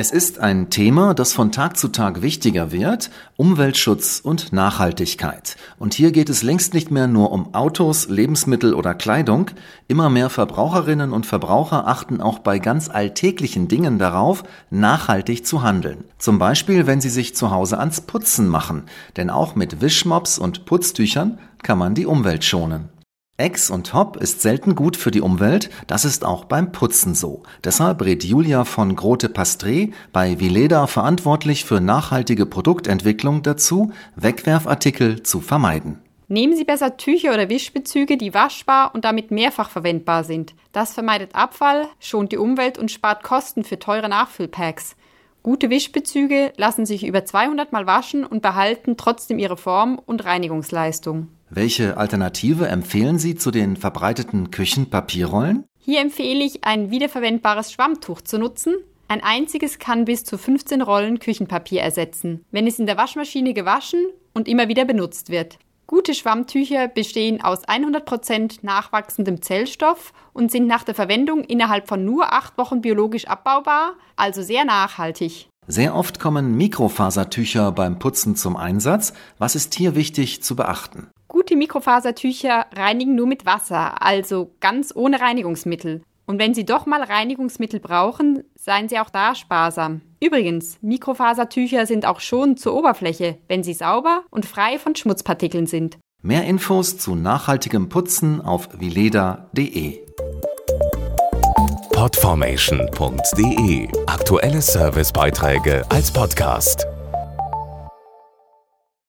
Es ist ein Thema, das von Tag zu Tag wichtiger wird, Umweltschutz und Nachhaltigkeit. Und hier geht es längst nicht mehr nur um Autos, Lebensmittel oder Kleidung. Immer mehr Verbraucherinnen und Verbraucher achten auch bei ganz alltäglichen Dingen darauf, nachhaltig zu handeln. Zum Beispiel, wenn sie sich zu Hause ans Putzen machen. Denn auch mit Wischmops und Putztüchern kann man die Umwelt schonen. Ex und Hop ist selten gut für die Umwelt, das ist auch beim Putzen so. Deshalb rät Julia von Grote Pastre bei Vileda verantwortlich für nachhaltige Produktentwicklung dazu, Wegwerfartikel zu vermeiden. Nehmen Sie besser Tücher oder Wischbezüge, die waschbar und damit mehrfach verwendbar sind. Das vermeidet Abfall, schont die Umwelt und spart Kosten für teure Nachfüllpacks. Gute Wischbezüge lassen sich über 200 Mal waschen und behalten trotzdem ihre Form und Reinigungsleistung. Welche Alternative empfehlen Sie zu den verbreiteten Küchenpapierrollen? Hier empfehle ich, ein wiederverwendbares Schwammtuch zu nutzen. Ein einziges kann bis zu 15 Rollen Küchenpapier ersetzen, wenn es in der Waschmaschine gewaschen und immer wieder benutzt wird. Gute Schwammtücher bestehen aus 100% nachwachsendem Zellstoff und sind nach der Verwendung innerhalb von nur acht Wochen biologisch abbaubar, also sehr nachhaltig. Sehr oft kommen Mikrofasertücher beim Putzen zum Einsatz. Was ist hier wichtig zu beachten? Gute Mikrofasertücher reinigen nur mit Wasser, also ganz ohne Reinigungsmittel. Und wenn Sie doch mal Reinigungsmittel brauchen, seien Sie auch da sparsam. Übrigens, Mikrofasertücher sind auch schon zur Oberfläche, wenn sie sauber und frei von Schmutzpartikeln sind. Mehr Infos zu nachhaltigem Putzen auf vileda.de. Podformation.de Aktuelle Servicebeiträge als Podcast.